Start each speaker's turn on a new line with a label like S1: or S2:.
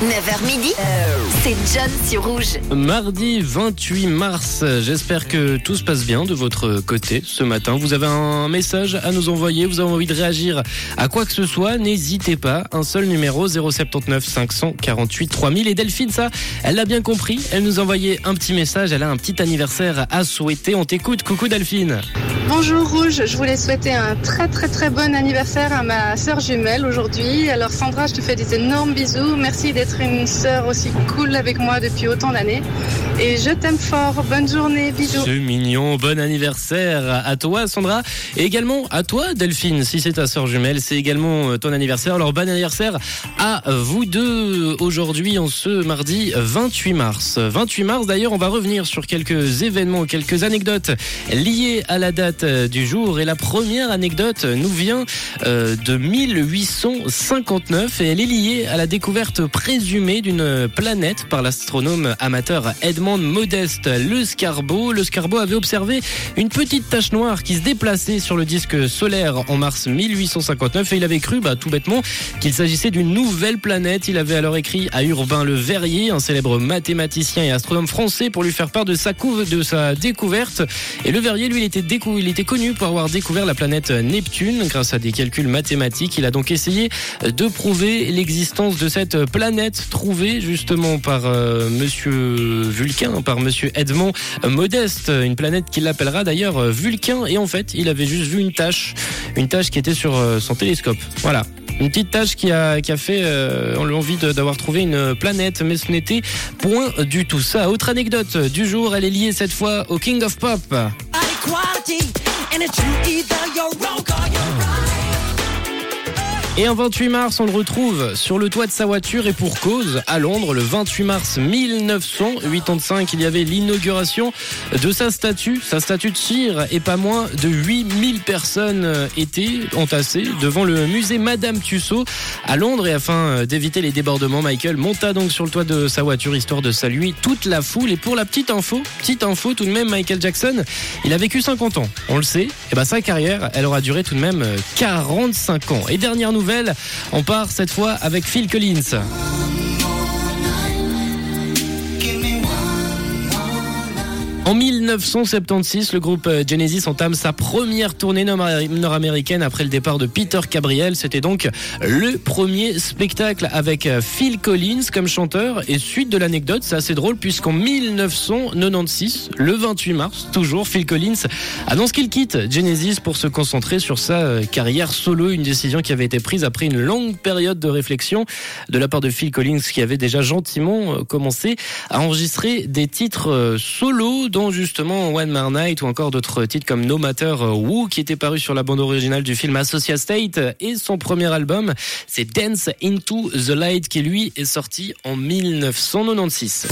S1: 9h midi, c'est John sur Rouge.
S2: Mardi 28 mars, j'espère que tout se passe bien de votre côté ce matin. Vous avez un message à nous envoyer, vous avez envie de réagir à quoi que ce soit, n'hésitez pas. Un seul numéro 079 548 3000. Et Delphine, ça, elle l'a bien compris. Elle nous a envoyé un petit message, elle a un petit anniversaire à souhaiter. On t'écoute, coucou Delphine.
S3: Bonjour Rouge, je voulais souhaiter un très très très bon anniversaire à ma sœur jumelle aujourd'hui. Alors Sandra, je te fais des énormes bisous. Merci d'être une sœur aussi cool avec moi depuis autant d'années. Et je t'aime fort. Bonne journée, bisous.
S2: C'est mignon, bon anniversaire à toi Sandra et également à toi Delphine si c'est ta sœur jumelle, c'est également euh, ton anniversaire. Alors bon anniversaire à vous deux aujourd'hui en ce mardi 28 mars. 28 mars d'ailleurs, on va revenir sur quelques événements, quelques anecdotes liées à la date euh, du jour et la première anecdote nous vient euh, de 1859 et elle est liée à la découverte présumée d'une planète par l'astronome amateur Edmond Modeste Le Scarbeau. Le Scarbeau avait observé une petite tache noire qui se déplaçait sur le disque solaire en mars 1859 et il avait cru bah, tout bêtement qu'il s'agissait d'une nouvelle planète. Il avait alors écrit à Urbain Le Verrier, un célèbre mathématicien et astronome français, pour lui faire part de sa, couve, de sa découverte. Et Le Verrier, lui, il était, décou il était connu pour avoir découvert la planète Neptune grâce à des calculs mathématiques. Il a donc essayé de prouver l'existence de cette planète trouvée justement par euh, Monsieur Vulcain, par Monsieur Edmond Modeste, une planète qu'il appellera d'ailleurs Vulcain. Et en fait, il avait juste vu une tâche, une tâche qui était sur euh, son télescope. Voilà. Une petite tâche qui a, fait euh, envie d'avoir trouvé une planète, mais ce n'était point du tout ça. Autre anecdote du jour, elle est liée cette fois au King of Pop. And it's you either you're wrong or you're right. Et un 28 mars, on le retrouve sur le toit de sa voiture et pour cause, à Londres, le 28 mars 1985, il y avait l'inauguration de sa statue, sa statue de cire, et pas moins de 8000 personnes étaient entassées devant le musée Madame Tussaud à Londres et afin d'éviter les débordements, Michael monta donc sur le toit de sa voiture histoire de saluer toute la foule. Et pour la petite info, petite info tout de même, Michael Jackson, il a vécu 50 ans, on le sait, et ben sa carrière, elle aura duré tout de même 45 ans. Et dernière nouvelle, on part cette fois avec Phil Collins. En 1976, le groupe Genesis entame sa première tournée nord-américaine après le départ de Peter Gabriel. C'était donc le premier spectacle avec Phil Collins comme chanteur. Et suite de l'anecdote, c'est assez drôle puisqu'en 1996, le 28 mars, toujours, Phil Collins annonce qu'il quitte Genesis pour se concentrer sur sa carrière solo. Une décision qui avait été prise après une longue période de réflexion de la part de Phil Collins qui avait déjà gentiment commencé à enregistrer des titres solo dont justement One More Night ou encore d'autres titres comme No Matter Who qui était paru sur la bande originale du film Associate State et son premier album c'est Dance Into the Light qui lui est sorti en 1996.